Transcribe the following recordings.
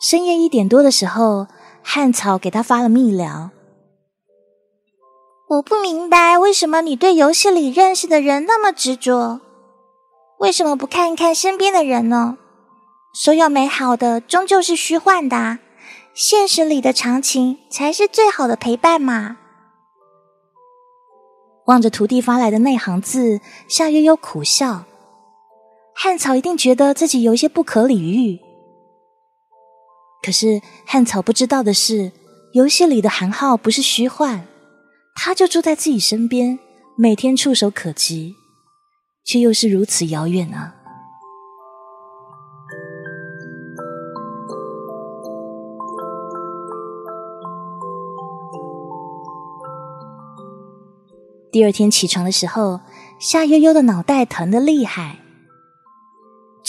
深夜一点多的时候，汉草给他发了密聊。我不明白为什么你对游戏里认识的人那么执着，为什么不看一看身边的人呢？所有美好的终究是虚幻的，现实里的长情才是最好的陪伴嘛。望着徒弟发来的那行字，夏悠悠苦笑。汉草一定觉得自己有一些不可理喻。可是汉草不知道的是，游戏里的韩浩不是虚幻，他就住在自己身边，每天触手可及，却又是如此遥远啊！第二天起床的时候，夏悠悠的脑袋疼得厉害。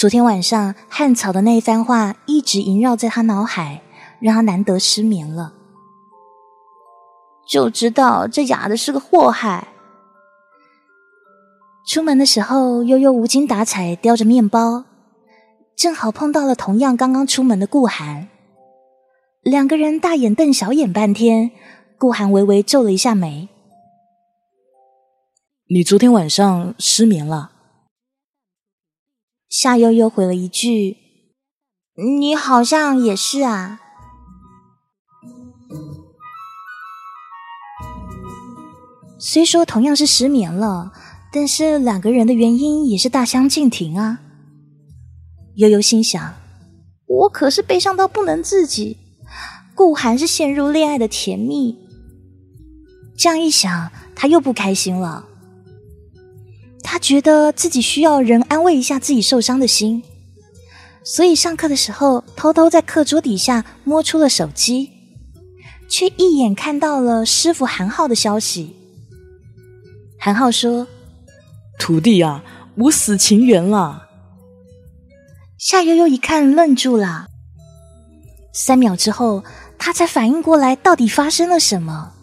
昨天晚上汉草的那一番话一直萦绕在他脑海，让他难得失眠了。就知道这哑的是个祸害。出门的时候，悠悠无精打采，叼着面包，正好碰到了同样刚刚出门的顾寒。两个人大眼瞪小眼半天，顾寒微微皱了一下眉：“你昨天晚上失眠了？”夏悠悠回了一句：“你好像也是啊。”虽说同样是失眠了，但是两个人的原因也是大相径庭啊。悠悠心想：“我可是悲伤到不能自己，顾寒是陷入恋爱的甜蜜。”这样一想，他又不开心了。他觉得自己需要人安慰一下自己受伤的心，所以上课的时候偷偷在课桌底下摸出了手机，却一眼看到了师傅韩浩的消息。韩浩说：“徒弟啊，我死情缘了。”夏悠悠一看愣住了，三秒之后，他才反应过来到底发生了什么。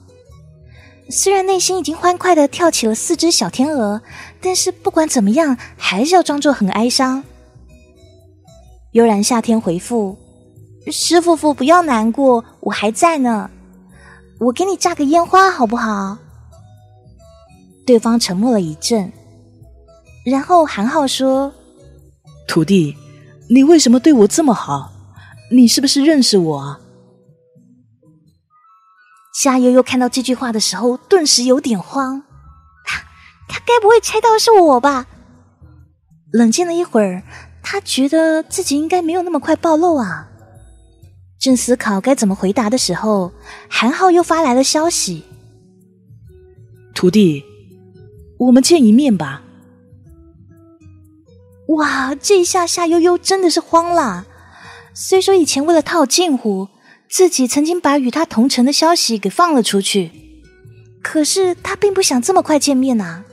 虽然内心已经欢快的跳起了四只小天鹅，但是不管怎么样，还是要装作很哀伤。悠然夏天回复：“师傅傅不要难过，我还在呢，我给你炸个烟花好不好？”对方沉默了一阵，然后韩浩说：“徒弟，你为什么对我这么好？你是不是认识我？”夏悠悠看到这句话的时候，顿时有点慌。他他该不会猜到是我吧？冷静了一会儿，他觉得自己应该没有那么快暴露啊。正思考该怎么回答的时候，韩浩又发来了消息：“徒弟，我们见一面吧。”哇，这一下夏悠悠真的是慌了。虽说以前为了套近乎。自己曾经把与他同城的消息给放了出去，可是他并不想这么快见面呐。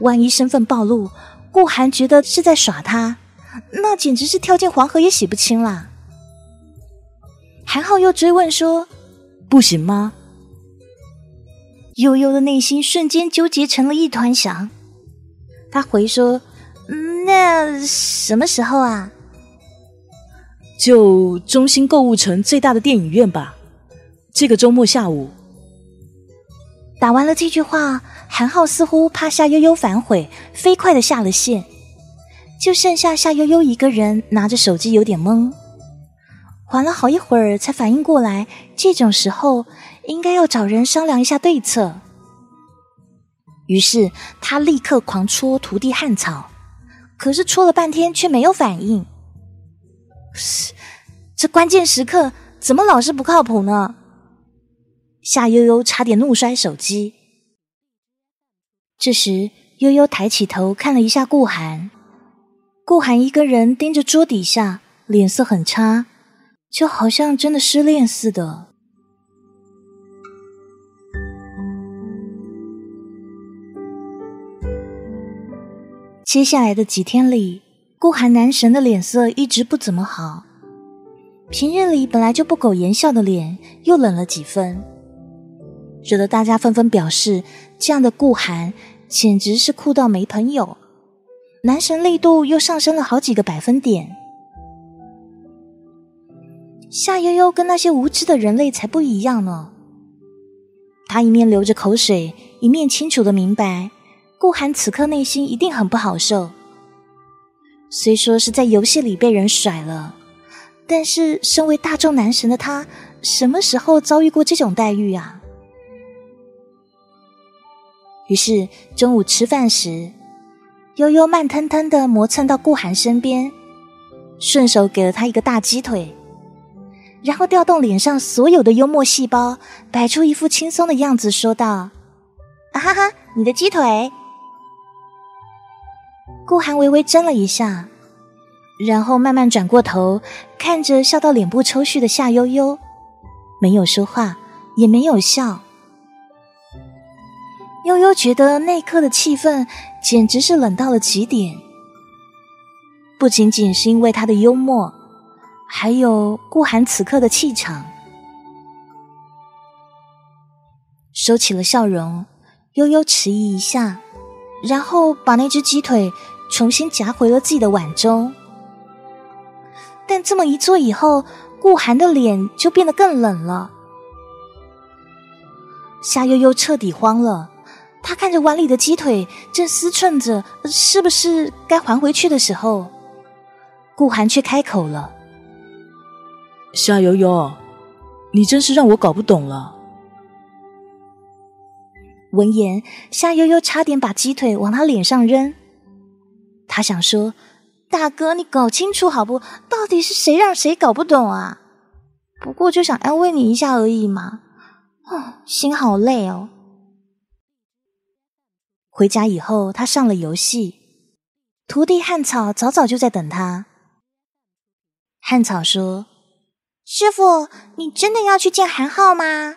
万一身份暴露，顾寒觉得是在耍他，那简直是跳进黄河也洗不清啦。韩浩又追问说：“不行吗？”悠悠的内心瞬间纠结成了一团翔。他回说：“那什么时候啊？”就中心购物城最大的电影院吧，这个周末下午。打完了这句话，韩浩似乎怕夏悠悠反悔，飞快的下了线，就剩下夏悠悠一个人拿着手机，有点懵，缓了好一会儿才反应过来，这种时候应该要找人商量一下对策。于是他立刻狂戳徒弟汉草，可是戳了半天却没有反应。这关键时刻怎么老是不靠谱呢？夏悠悠差点怒摔手机。这时，悠悠抬起头看了一下顾寒，顾寒一个人盯着桌底下，脸色很差，就好像真的失恋似的。接下来的几天里。顾寒男神的脸色一直不怎么好，平日里本来就不苟言笑的脸又冷了几分，惹得大家纷纷表示，这样的顾寒简直是酷到没朋友，男神力度又上升了好几个百分点。夏悠悠跟那些无知的人类才不一样呢。他一面流着口水，一面清楚的明白，顾寒此刻内心一定很不好受。虽说是在游戏里被人甩了，但是身为大众男神的他，什么时候遭遇过这种待遇啊？于是中午吃饭时，悠悠慢腾腾的磨蹭到顾寒身边，顺手给了他一个大鸡腿。然后调动脸上所有的幽默细胞，摆出一副轻松的样子，说道：“啊哈哈，你的鸡腿。”顾寒微微怔了一下，然后慢慢转过头，看着笑到脸部抽搐的夏悠悠，没有说话，也没有笑。悠悠觉得那刻的气氛简直是冷到了极点，不仅仅是因为他的幽默。还有顾寒此刻的气场，收起了笑容，悠悠迟疑一下，然后把那只鸡腿重新夹回了自己的碗中。但这么一做以后，顾寒的脸就变得更冷了。夏悠悠彻底慌了，他看着碗里的鸡腿，正思忖着是不是该还回去的时候，顾寒却开口了。夏悠悠，你真是让我搞不懂了。闻言，夏悠悠差点把鸡腿往他脸上扔。他想说：“大哥，你搞清楚好不？到底是谁让谁搞不懂啊？不过就想安慰你一下而已嘛。”哦，心好累哦。回家以后，他上了游戏，徒弟汉草早早就在等他。汉草说。师傅，你真的要去见韩浩吗？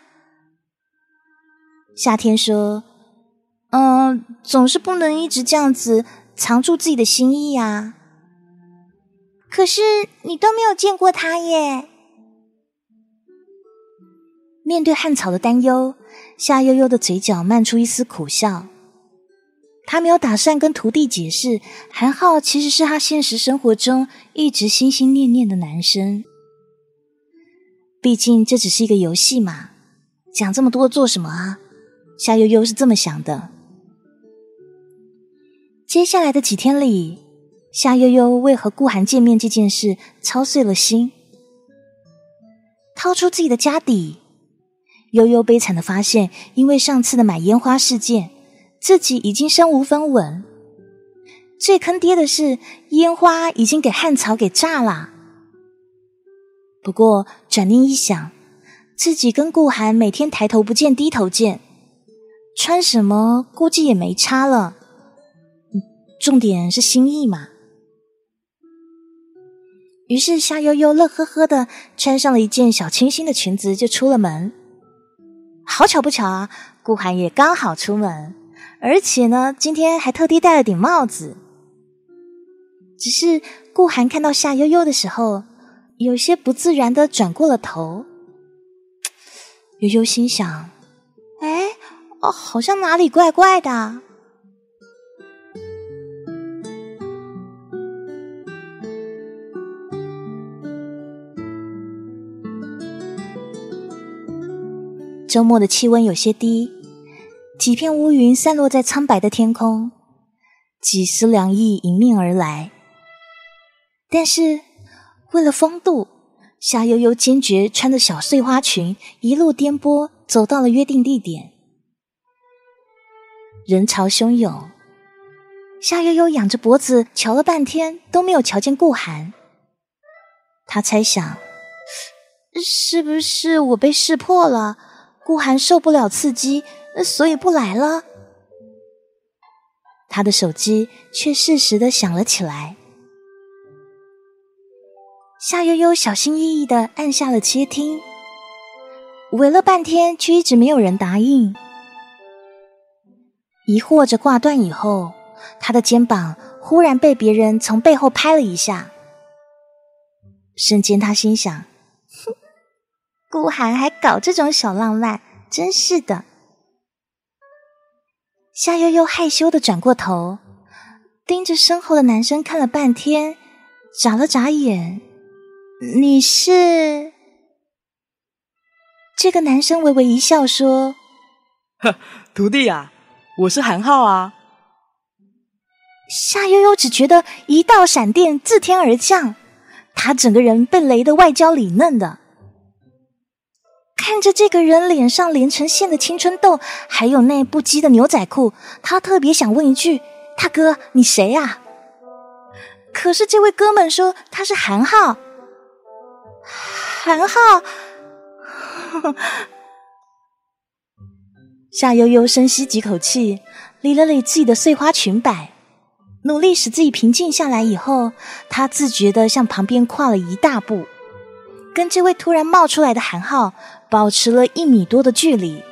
夏天说：“嗯，总是不能一直这样子藏住自己的心意啊。”可是你都没有见过他耶。面对汉草的担忧，夏悠悠的嘴角漫出一丝苦笑。他没有打算跟徒弟解释，韩浩其实是他现实生活中一直心心念念的男生。毕竟这只是一个游戏嘛，讲这么多做什么啊？夏悠悠是这么想的。接下来的几天里，夏悠悠为和顾寒见面这件事操碎了心，掏出自己的家底，悠悠悲惨的发现，因为上次的买烟花事件，自己已经身无分文。最坑爹的是，烟花已经给汉草给炸了。不过转念一想，自己跟顾寒每天抬头不见低头见，穿什么估计也没差了。重点是心意嘛。于是夏悠悠乐呵呵的穿上了一件小清新的裙子就出了门。好巧不巧啊，顾寒也刚好出门，而且呢，今天还特地戴了顶帽子。只是顾寒看到夏悠悠的时候。有些不自然的转过了头，悠悠心想：“哎，哦，好像哪里怪怪的。”周末的气温有些低，几片乌云散落在苍白的天空，几丝凉意迎面而来，但是。为了风度，夏悠悠坚决穿着小碎花裙，一路颠簸走到了约定地点。人潮汹涌，夏悠悠仰着脖子瞧了半天，都没有瞧见顾寒。他猜想，是不是我被识破了？顾寒受不了刺激，所以不来了。他的手机却适时的响了起来。夏悠悠小心翼翼的按下了接听，围了半天，却一直没有人答应。疑惑着挂断以后，他的肩膀忽然被别人从背后拍了一下，瞬间他心想：“哼，顾寒还搞这种小浪漫，真是的。”夏悠悠害羞的转过头，盯着身后的男生看了半天，眨了眨眼。你是这个男生微微一笑说：“呵，徒弟啊，我是韩浩啊。”夏悠悠只觉得一道闪电自天而降，他整个人被雷得外焦里嫩的。看着这个人脸上连成线的青春痘，还有那不羁的牛仔裤，他特别想问一句：“大哥，你谁呀？”可是这位哥们说他是韩浩，韩浩。夏悠悠深吸几口气，理了理自己的碎花裙摆，努力使自己平静下来。以后，他自觉的向旁边跨了一大步，跟这位突然冒出来的韩浩保持了一米多的距离。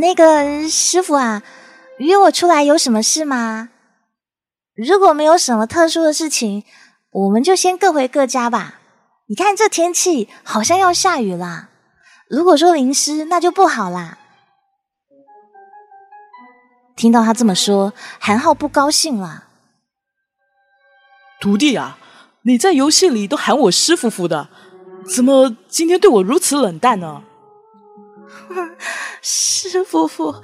那个师傅啊，约我出来有什么事吗？如果没有什么特殊的事情，我们就先各回各家吧。你看这天气好像要下雨啦，如果说淋湿，那就不好啦。听到他这么说，韩浩不高兴了。徒弟啊，你在游戏里都喊我师傅傅的，怎么今天对我如此冷淡呢？师傅傅，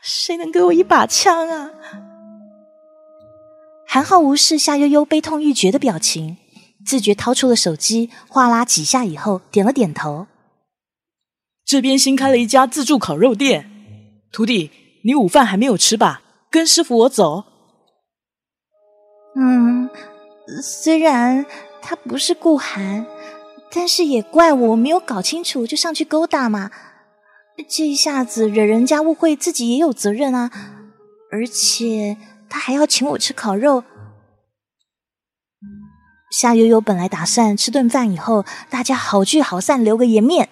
谁能给我一把枪啊？韩浩无视夏悠悠悲痛欲绝的表情，自觉掏出了手机，哗啦几下以后，点了点头。这边新开了一家自助烤肉店，徒弟，你午饭还没有吃吧？跟师傅我走。嗯，虽然他不是顾寒，但是也怪我没有搞清楚就上去勾搭嘛，这一下子惹人家误会，自己也有责任啊，而且。他还要请我吃烤肉。夏悠悠本来打算吃顿饭以后大家好聚好散，留个颜面，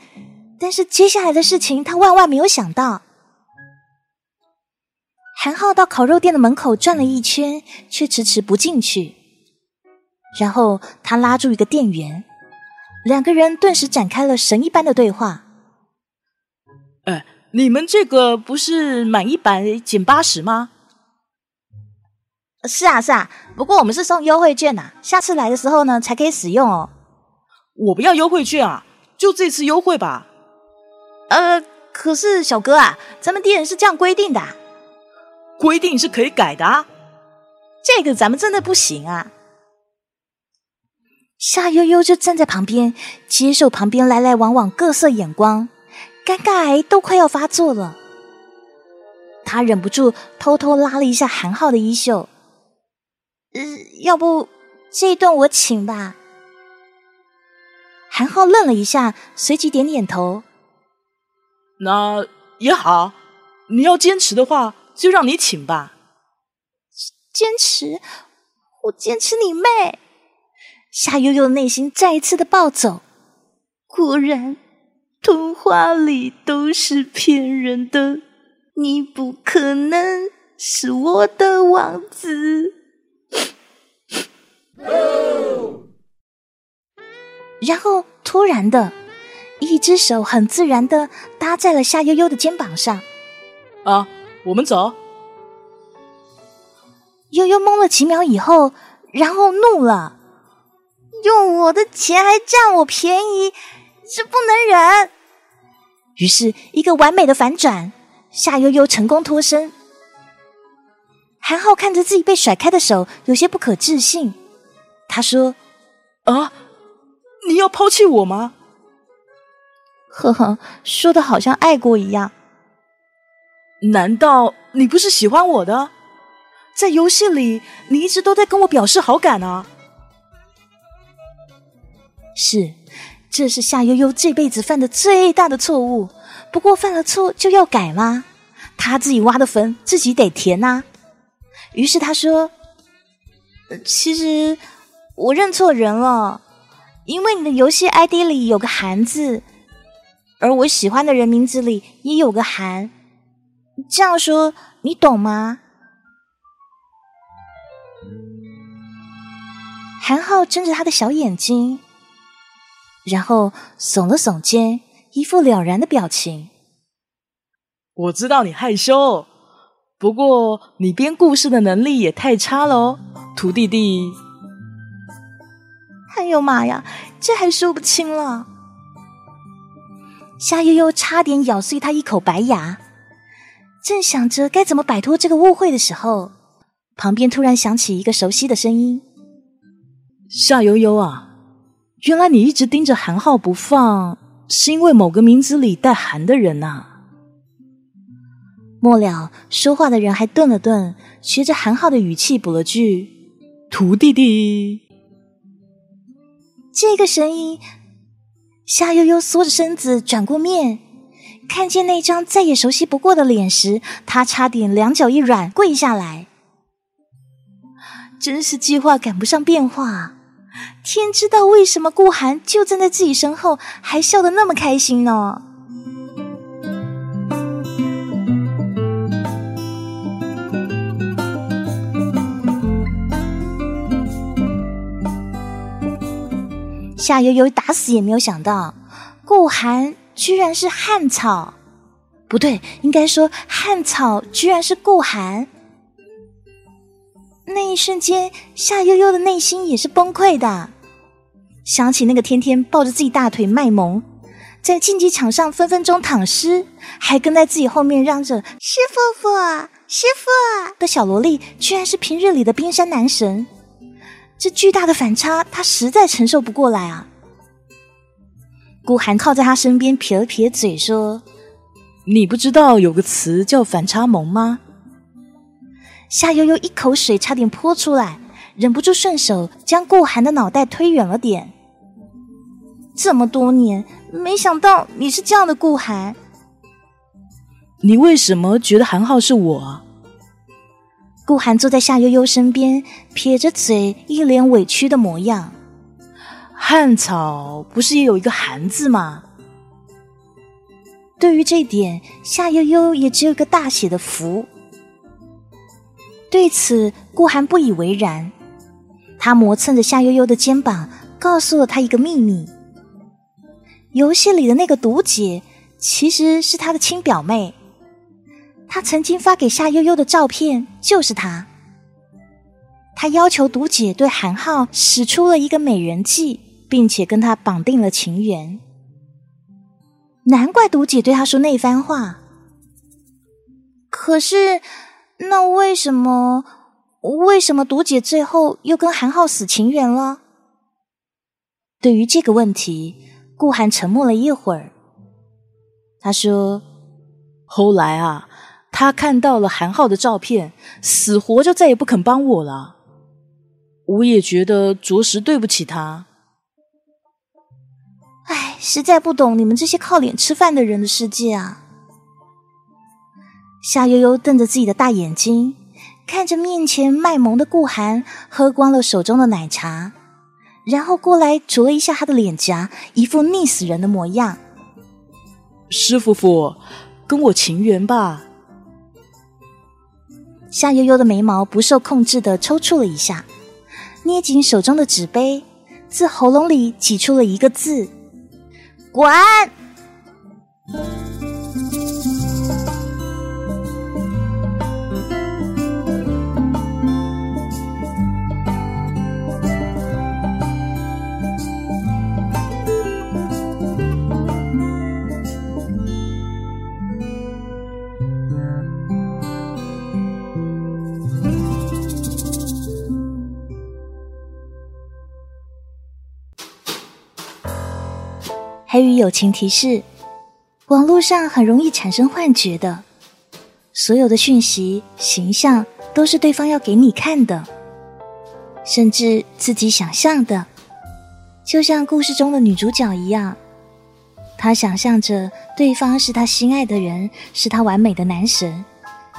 但是接下来的事情他万万没有想到。韩浩到烤肉店的门口转了一圈，却迟迟不进去。然后他拉住一个店员，两个人顿时展开了神一般的对话。哎，你们这个不是满一百减八十吗？是啊是啊，不过我们是送优惠券呐，下次来的时候呢才可以使用哦。我不要优惠券啊，就这次优惠吧。呃，可是小哥啊，咱们店是这样规定的。规定是可以改的啊。这个咱们真的不行啊。夏悠悠就站在旁边，接受旁边来来往往各色眼光，尴尬癌都快要发作了。他忍不住偷偷拉了一下韩浩的衣袖。呃要不这一顿我请吧。韩浩愣了一下，随即点点头。那也好，你要坚持的话，就让你请吧。坚持？我坚持你妹！夏悠悠的内心再一次的暴走。果然，童话里都是骗人的，你不可能是我的王子。然后突然的，一只手很自然的搭在了夏悠悠的肩膀上。啊，我们走。悠悠懵了几秒以后，然后怒了：“用我的钱还占我便宜，这不能忍！”于是，一个完美的反转，夏悠悠成功脱身。韩浩看着自己被甩开的手，有些不可置信。他说：“啊，你要抛弃我吗？”呵呵，说的好像爱过一样。难道你不是喜欢我的？在游戏里，你一直都在跟我表示好感啊。是，这是夏悠悠这辈子犯的最大的错误。不过犯了错就要改吗？他自己挖的坟，自己得填呐。于是他说：“其实……”我认错人了，因为你的游戏 ID 里有个“韩”字，而我喜欢的人名字里也有个“韩”。这样说你懂吗？韩浩睁着他的小眼睛，然后耸了耸肩，一副了然的表情。我知道你害羞，不过你编故事的能力也太差了哦，徒弟弟。哎呦妈呀，这还说不清了！夏悠悠差点咬碎他一口白牙。正想着该怎么摆脱这个误会的时候，旁边突然响起一个熟悉的声音：“夏悠悠啊，原来你一直盯着韩浩不放，是因为某个名字里带韩的人呐。”末了，说话的人还顿了顿，学着韩浩的语气补了句：“徒弟弟。”这个声音，夏悠悠缩着身子转过面。看见那张再也熟悉不过的脸时，他差点两脚一软跪下来。真是计划赶不上变化，天知道为什么顾寒就站在自己身后，还笑得那么开心呢？夏悠悠打死也没有想到，顾寒。居然是汉草，不对，应该说汉草居然是顾寒。那一瞬间，夏悠悠的内心也是崩溃的。想起那个天天抱着自己大腿卖萌，在竞技场上分分钟躺尸，还跟在自己后面嚷着“师傅傅，师傅”的小萝莉，居然是平日里的冰山男神。这巨大的反差，他实在承受不过来啊！顾寒靠在他身边，撇了撇嘴说：“你不知道有个词叫反差萌吗？”夏悠悠一口水差点泼出来，忍不住顺手将顾寒的脑袋推远了点。这么多年，没想到你是这样的顾寒。你为什么觉得韩浩是我？顾寒坐在夏悠悠身边，撇着嘴，一脸委屈的模样。汉草不是也有一个“寒”字吗？对于这点，夏悠悠也只有个大写的“福”。对此，顾寒不以为然。他磨蹭着夏悠悠的肩膀，告诉了他一个秘密：游戏里的那个毒姐其实是他的亲表妹。他曾经发给夏悠悠的照片就是她。他要求毒姐对韩浩使出了一个美人计。并且跟他绑定了情缘，难怪毒姐对他说那番话。可是，那为什么？为什么毒姐最后又跟韩浩死情缘了？对于这个问题，顾寒沉默了一会儿。他说：“后来啊，他看到了韩浩的照片，死活就再也不肯帮我了。我也觉得着实对不起他。”唉，实在不懂你们这些靠脸吃饭的人的世界啊！夏悠悠瞪着自己的大眼睛，看着面前卖萌的顾寒，喝光了手中的奶茶，然后过来啄了一下他的脸颊，一副溺死人的模样。师傅傅，跟我情缘吧！夏悠悠的眉毛不受控制的抽搐了一下，捏紧手中的纸杯，自喉咙里挤出了一个字。滚！还与友情提示：网络上很容易产生幻觉的，所有的讯息、形象都是对方要给你看的，甚至自己想象的。就像故事中的女主角一样，她想象着对方是她心爱的人，是她完美的男神，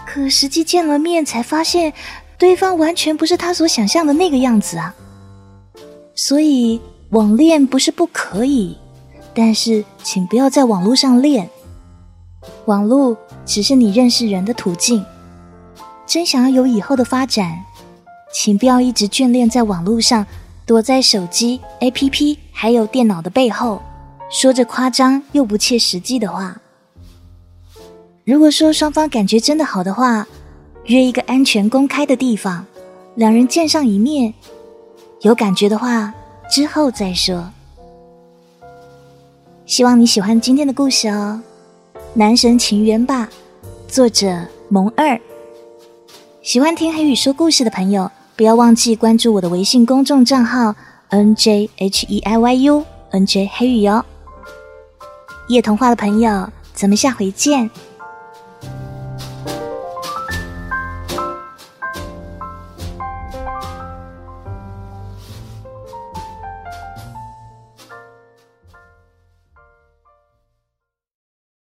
可实际见了面才发现，对方完全不是她所想象的那个样子啊！所以，网恋不是不可以。但是，请不要在网络上练，网络只是你认识人的途径。真想要有以后的发展，请不要一直眷恋在网络上，躲在手机、APP 还有电脑的背后，说着夸张又不切实际的话。如果说双方感觉真的好的话，约一个安全、公开的地方，两人见上一面，有感觉的话，之后再说。希望你喜欢今天的故事哦，《男神情缘吧》，作者萌二。喜欢听黑羽说故事的朋友，不要忘记关注我的微信公众账号 N J H E I Y U N J 黑羽哟。夜童话的朋友，咱们下回见。